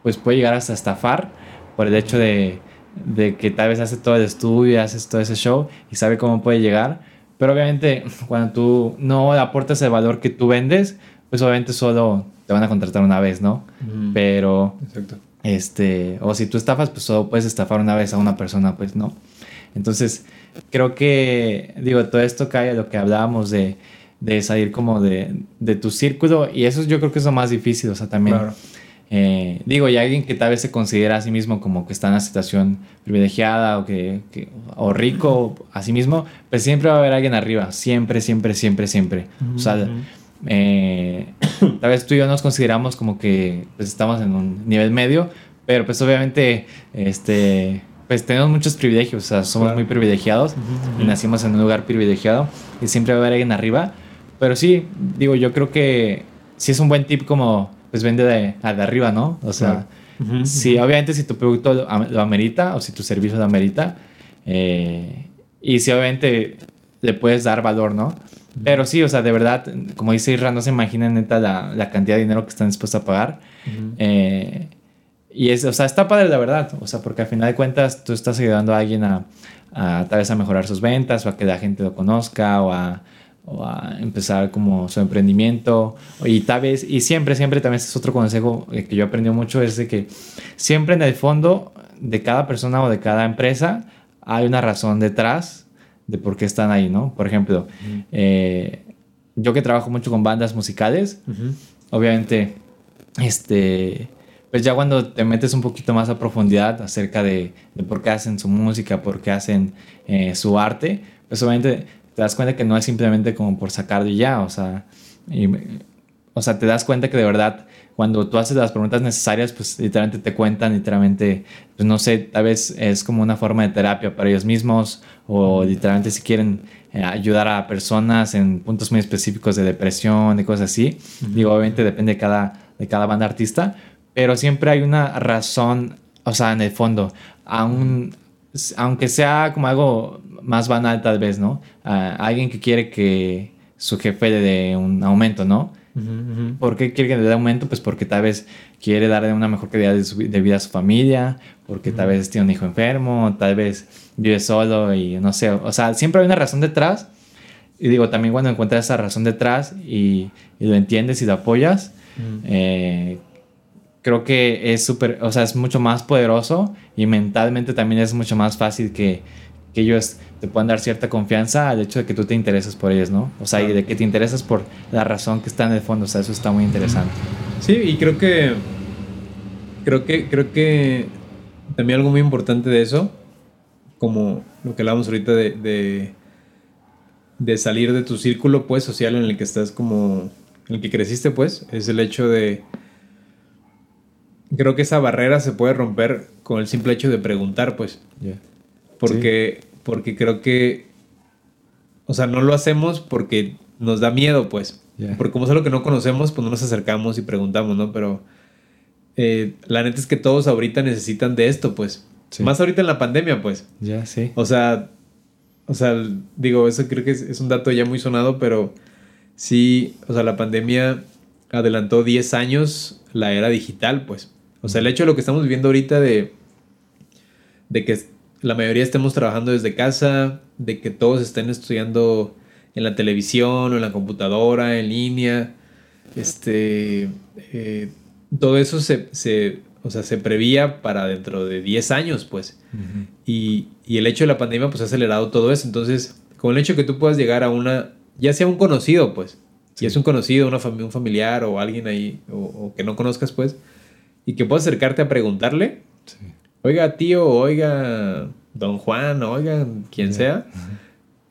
pues, puede llegar hasta estafar por el hecho de de que tal vez hace todo el estudio, haces todo ese show y sabe cómo puede llegar. Pero obviamente cuando tú no aportas el valor que tú vendes, pues obviamente solo te van a contratar una vez, ¿no? Pero... Exacto. Este, o si tú estafas, pues solo puedes estafar una vez a una persona, pues no. Entonces, creo que, digo, todo esto cae a lo que hablábamos de, de salir como de, de, tu círculo y eso yo creo que es lo más difícil, o sea, también... Eh, digo, y alguien que tal vez se considera a sí mismo como que está en una situación privilegiada o, que, o rico a sí mismo, pues siempre va a haber alguien arriba, siempre, siempre, siempre, siempre. O sea, eh, tal vez tú y yo nos consideramos como que pues, estamos en un nivel medio, pero pues obviamente este, pues tenemos muchos privilegios, o sea, somos muy privilegiados y nacimos en un lugar privilegiado y siempre va a haber alguien arriba. Pero sí, digo, yo creo que sí es un buen tip como pues vende de, de arriba, ¿no? O sea, si obviamente si tu producto lo, amerita o si tu servicio lo amerita, eh, y si obviamente le puedes dar valor, ¿no? Pero sí, o sea, de verdad, como dice Irra, no se imaginen neta la, la cantidad de dinero que están dispuestos a pagar. Eh, y es, o sea, está padre la verdad, o sea, porque al final de cuentas tú estás ayudando a alguien a, a tal vez a mejorar sus ventas o a que la gente lo conozca o a o a empezar como su emprendimiento. Y tal vez y siempre siempre también este es otro consejo que yo he aprendido mucho es de que siempre en el fondo de cada persona o de cada empresa hay una razón detrás de por qué están ahí no por ejemplo eh, yo que trabajo mucho con bandas musicales obviamente este pues ya cuando te metes un poquito más a profundidad acerca de, de por qué hacen su música por qué hacen eh, su arte pues obviamente te das cuenta que no es simplemente como por sacar y ya, o sea, o sea, te das cuenta que de verdad cuando tú haces las preguntas necesarias, pues literalmente te cuentan, literalmente, pues no sé, tal vez es como una forma de terapia para ellos mismos o literalmente si quieren eh, ayudar a personas en puntos muy específicos de depresión y cosas así. Digo, obviamente depende de cada, de cada banda artista, pero siempre hay una razón, o sea, en el fondo, aún, aunque sea como algo más banal tal vez, ¿no? A alguien que quiere que su jefe le dé un aumento, ¿no? ¿Por qué quiere que le dé aumento? Pues porque tal vez quiere darle una mejor calidad de, vida a su familia, porque tal vez tiene un hijo enfermo, tal vez vive solo y no sé, o sea, siempre hay una razón detrás. Y digo, también cuando encuentras esa razón detrás y, lo entiendes y lo apoyas, eh, creo que es súper, o sea, es mucho más poderoso y mentalmente también es mucho más fácil que, que ellos te puedan dar cierta confianza al hecho de que tú te interesas por ellos, ¿no? O sea, y de que te interesas por la razón que está en el fondo, o sea, eso está muy interesante. Sí, y creo que, creo que, creo que también algo muy importante de eso, como lo que hablábamos ahorita de, de, de salir de tu círculo, pues, social en el que estás como, en el que creciste, pues, es el hecho de creo que esa barrera se puede romper con el simple hecho de preguntar, pues. Porque, porque creo que, o sea, no lo hacemos porque nos da miedo, pues. Porque como es algo que no conocemos, pues no nos acercamos y preguntamos, ¿no? Pero eh, la neta es que todos ahorita necesitan de esto, pues. Más ahorita en la pandemia, pues. Ya, sí. O sea, o sea, digo, eso creo que es, es un dato ya muy sonado, pero sí, o sea, la pandemia adelantó 10 años la era digital, pues. O sea, el hecho de lo que estamos viviendo ahorita de, de que la mayoría estemos trabajando desde casa, de que todos estén estudiando en la televisión o en la computadora, en línea, este, eh, todo eso se, se, o sea, se prevía para dentro de 10 años, pues. y, y, el hecho de la pandemia, pues, ha acelerado todo eso. Entonces, con el hecho de que tú puedas llegar a una, ya sea un conocido, pues, si es un conocido, una un familiar o alguien ahí, o, o que no conozcas, pues, y que puedas acercarte a preguntarle, oiga tío, oiga don Juan, oiga quien sea,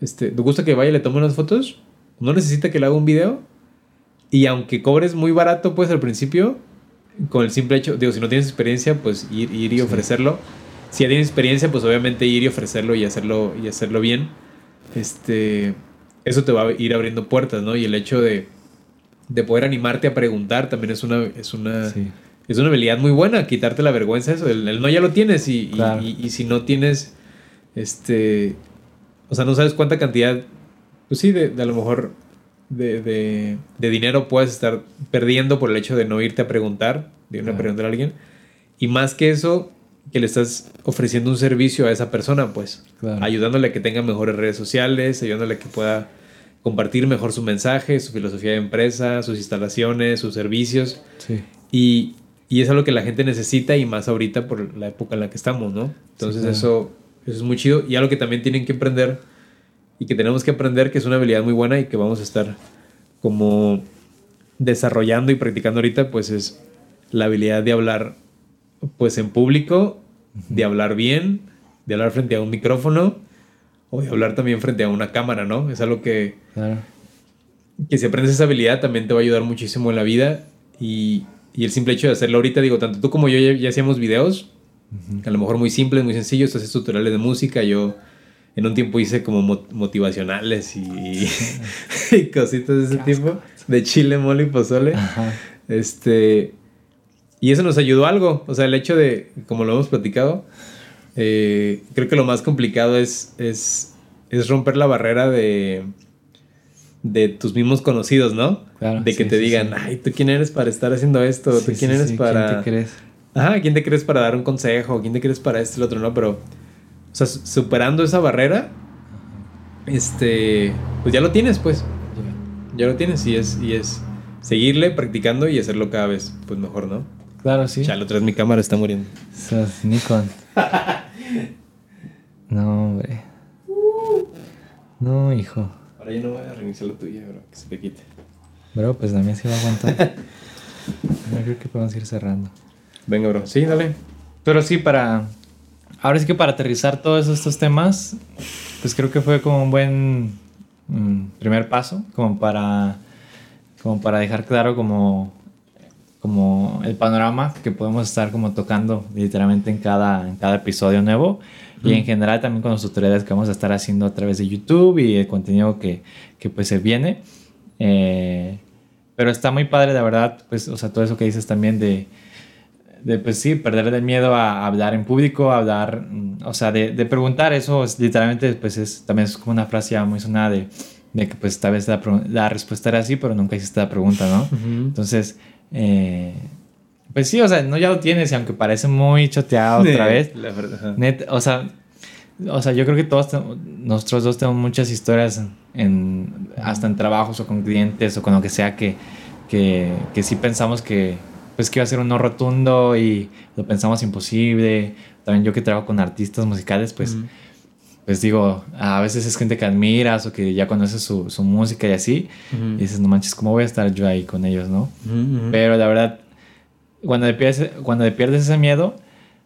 este, ¿te gusta que vaya y le tome unas fotos? ¿No necesita que le haga un video? Y aunque cobres muy barato, pues al principio, con el simple hecho, digo, si no tienes experiencia, pues ir, ir y ofrecerlo. Si ya tienes experiencia, pues obviamente ir y ofrecerlo y hacerlo, y hacerlo bien. Este, eso te va a ir abriendo puertas, ¿no? Y el hecho de, de poder animarte a preguntar también es una, es una, es una habilidad muy buena, quitarte la vergüenza, eso. El, no ya lo tienes y, y, si no tienes, este, o sea, no sabes cuánta cantidad, pues sí, de, a lo mejor de, de, dinero puedes estar perdiendo por el hecho de no irte a preguntar, de irte a preguntar a alguien. Y más que eso, que le estás ofreciendo un servicio a esa persona, pues, ayudándole a que tenga mejores redes sociales, ayudándole a que pueda compartir mejor su mensaje, su filosofía de empresa, sus instalaciones, sus servicios. Sí. Y, y es algo que la gente necesita y más ahorita por la época en la que estamos, ¿no? Entonces eso, eso es muy chido y algo que también tienen que aprender y que tenemos que aprender que es una habilidad muy buena y que vamos a estar como desarrollando y practicando ahorita, pues es la habilidad de hablar pues en público, de hablar bien, de hablar frente a un micrófono o de hablar también frente a una cámara, ¿no? Es algo que, que si aprendes esa habilidad también te va a ayudar muchísimo en la vida y, y el simple hecho de hacerlo ahorita, digo, tanto tú como yo ya, hacíamos videos, a lo mejor muy simples, muy sencillos, haces tutoriales de música, yo en un tiempo hice como motivacionales y, cositas de ese tipo, de chile, mole y pozole. Este, y eso nos ayudó algo, o sea, el hecho de, como lo hemos platicado, eh, creo que lo más complicado es, es, es romper la barrera de de tus mismos conocidos, ¿no? Claro, de que te digan, ay, ¿tú quién eres para estar haciendo esto? ¿Tú quién eres para...? ¿Quién te crees? Ajá, ¿quién te crees para dar un consejo? ¿Quién te crees para esto y lo otro? No, pero, o sea, superando esa barrera, este, pues ya lo tienes, pues. Ya lo tienes y es, y es seguirle practicando y hacerlo cada vez, pues mejor, ¿no? Claro, sí. Ya, lo traes mi cámara, está muriendo. Sos Nikon. no, hombre. No, hijo. Ahora yo no voy a reiniciar la tuya, bro, que se te quite. Bro, pues la mía sí va a aguantar. yo creo que podemos ir cerrando. Venga, bro. Sí, dale. Pero sí, para. Ahora sí que para aterrizar todos estos temas, pues creo que fue como un buen mm, primer paso, como para, como para dejar claro como, como el panorama que podemos estar como tocando literalmente en cada, en cada episodio nuevo y en general también con los tutoriales que vamos a estar haciendo a través de YouTube y el contenido que, que pues se viene. Eh, pero está muy padre, la verdad, pues, o sea, todo eso que dices también de, de, pues sí, perder el miedo a hablar en público, a hablar, mm, o sea, de, de preguntar, eso es, literalmente, pues es, también es como una frase ya muy sonada de, de que pues tal vez la, la, respuesta era así, pero nunca hiciste la pregunta, ¿no? Entonces, eh, pues sí, o sea, no ya lo tienes y aunque parece muy choteado otra vez, la verdad. Net, o sea, o sea, yo creo que todos, nosotros dos tenemos muchas historias en, hasta en trabajos o con clientes o con lo que sea que, que, que sí pensamos que, pues que iba a ser un no rotundo y lo pensamos imposible. También yo que trabajo con artistas musicales, pues, pues digo, a veces es gente que admiras o que ya conoces su, su música y así. Y dices, no manches, ¿cómo voy a estar yo ahí con ellos, no? Pero la verdad, cuando le pierdes, cuando le pierdes ese miedo,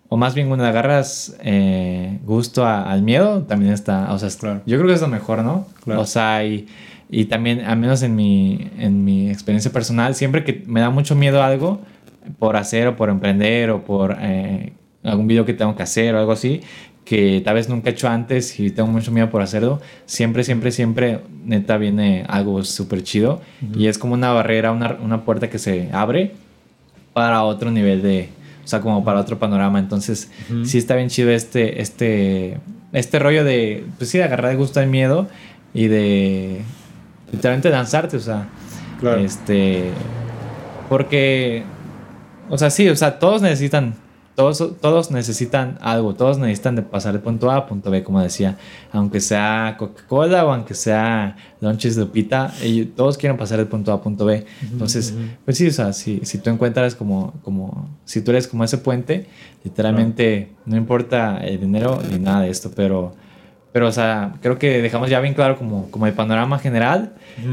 o más bien cuando agarras eh, gusto al miedo, también está, o sea, yo creo que es lo mejor, ¿no? O sea, y, y, también, al menos en mi, en mi experiencia personal, siempre que me da mucho miedo algo por hacer o por emprender o por eh, algún video que tengo que hacer o algo así, que tal vez nunca he hecho antes y tengo mucho miedo por hacerlo, siempre, siempre, siempre, neta, viene algo súper chido y es como una barrera, una, una puerta que se abre para otro nivel de, o sea, como para otro panorama. Entonces, sí está bien chido este, este, este rollo de, pues sí, de agarrar de gusto al miedo y de literalmente lanzarte, o sea, este, porque, o sea, sí, o sea, todos necesitan todos, necesitan algo, todos necesitan de pasar de punto A a punto B, como decía, aunque sea Coca-Cola o aunque sea Lunches de Pita, ellos, todos quieren pasar de punto A a punto B. Entonces, pues sí, o sea, si, si tú encuentras como, como, si tú eres como ese puente, literalmente no importa el dinero ni nada de esto, pero... Pero, o sea, creo que dejamos ya bien claro como, como el panorama general.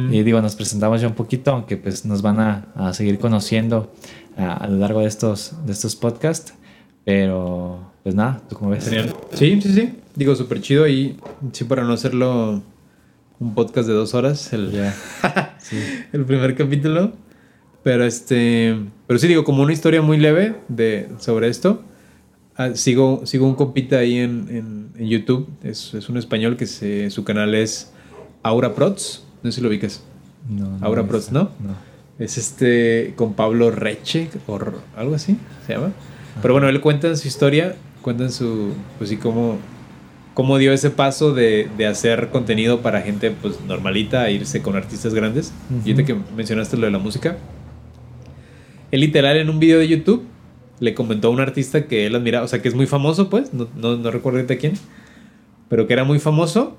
Y digo, nos presentamos ya un poquito, aunque pues nos van a, a seguir conociendo a, a, lo largo de estos, de estos podcasts. Pero, pues nada, ¿tú cómo ves? Genial. Sí, sí, sí. Digo, súper chido y sí, para no hacerlo un podcast de dos horas, el, el primer capítulo. Pero este, pero sí digo, como una historia muy leve de, sobre esto. Ah, sigo, sigo un compita ahí en, en, YouTube. Es, es, un español que se, su canal es Aura Prots. No sé si lo ubicas. No, Aura Prots, ¿no? No. Es este con Pablo Reche o algo así se llama. Pero bueno, él cuenta su historia, cuenta su, pues sí, cómo, cómo dio ese paso de, de, hacer contenido para gente pues normalita a irse con artistas grandes. Y ahorita que mencionaste lo de la música. Él literal en un video de YouTube le comentó a un artista que él admiraba, o sea, que es muy famoso, pues, no, no, no recuerdo ahorita quién, pero que era muy famoso.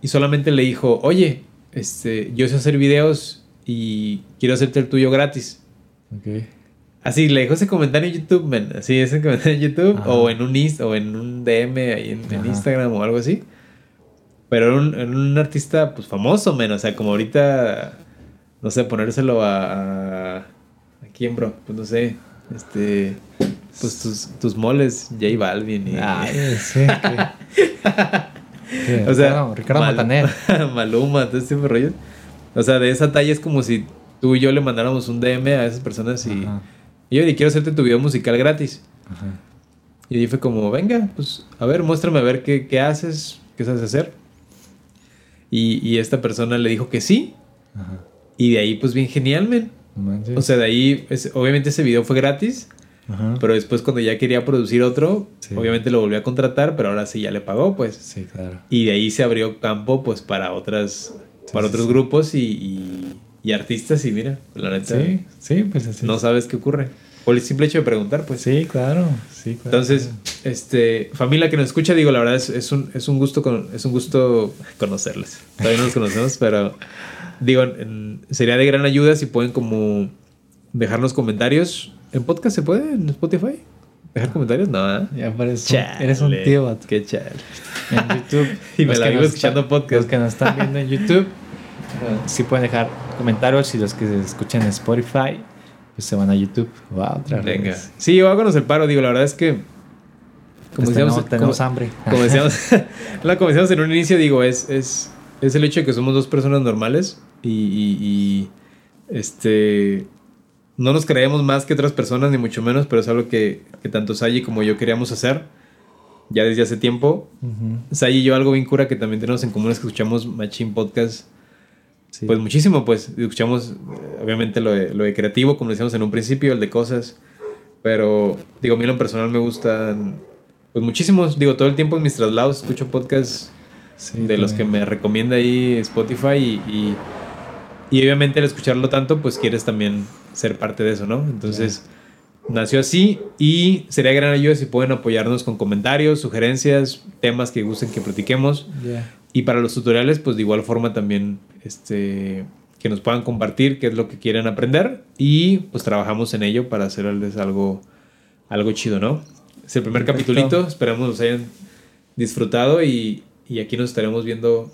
Y solamente le dijo, oye, este, yo sé hacer videos y quiero hacerte el tuyo gratis. Okay. Así, le dejó ese comentario en YouTube, man. Así, ese comentario en YouTube. O en un o en un DM ahí en, Instagram o algo así. Pero en un, un, artista, pues, famoso, men. O sea, como ahorita... No sé, ponérselo a... ¿A, quién, bro? Pues, no sé. Este... Pues tus, tus moles, J Balvin y... Ay, sí. o sea... Ricardo Mal, Maluma, todo este tipo de rollos. O sea, de esa talla es como si tú y yo le mandáramos un DM a esas personas y... Y yo le quiero hacerte tu video musical gratis. Ajá. Y ahí fue como, venga, pues a ver, muéstrame a ver qué, qué haces, qué sabes hacer. Y, y, esta persona le dijo que sí. Ajá. Y de ahí, pues bien genial, men. O sea, de ahí, obviamente ese video fue gratis. Ajá. Pero después cuando ya quería producir otro, obviamente lo volvió a contratar, pero ahora sí ya le pagó, pues. Sí, claro. Y de ahí se abrió campo, pues, para otras, para otros grupos y y artistas y mira, la neta. Sí, sí, pues así. No sabes qué ocurre. Por el simple hecho de preguntar, pues. Sí, claro. Sí, claro Entonces, este, familia que nos escucha, digo, la verdad es, es, un, es, un, gusto es un gusto conocerles. Todavía no nos conocemos, pero digo, sería de gran ayuda si pueden como dejarnos comentarios. ¿En podcast se puede? ¿En Spotify? ¿Dejar comentarios? No, ¿eh? Ya parece. Eres un tío, Qué chal. En YouTube. y me la vivo escuchando podcast. Los que nos están viendo en YouTube si pueden dejar comentarios y los que se escuchan en Spotify, pues se van a YouTube. Wow, otra Venga. Vez. Sí, háganos el paro. Digo, la verdad es que. Como pues decíamos, tenemos, hambre. Como decíamos, la como decíamos en un inicio, digo, es, es, es el hecho de que somos dos personas normales y, y, este. No nos creemos más que otras personas, ni mucho menos, pero es algo que, que tanto Sayi como yo queríamos hacer ya desde hace tiempo. Uh Sayi y yo algo bien cura que también tenemos en común es que escuchamos Machine Podcast pues muchísimo, pues escuchamos obviamente lo de, lo de creativo, como decíamos en un principio, el de cosas, Pero, digo, a mí en lo personal me gustan, pues muchísimos. Digo, todo el tiempo en mis traslados escucho podcasts Sí, de los que me recomienda ahí Spotify y, y, y obviamente al escucharlo tanto, pues quieres también ser parte de eso, ¿no? Entonces, nació así y sería gran ayuda si pueden apoyarnos con comentarios, sugerencias, temas que gusten que platiquemos. Y para los tutoriales, pues de igual forma también este, que nos puedan compartir qué es lo que quieren aprender y pues trabajamos en ello para hacerles algo, algo chido, ¿no? Es el primer Perfecto. capitulito, esperamos los hayan disfrutado y, y aquí nos estaremos viendo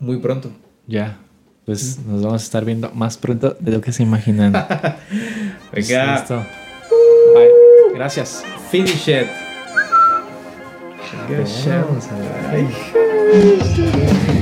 muy pronto. Ya. Pues nos vamos a estar viendo más pronto de lo que se imaginan. Pues, Venga, listo. Bye. Gracias. finish it. Ver. Ay.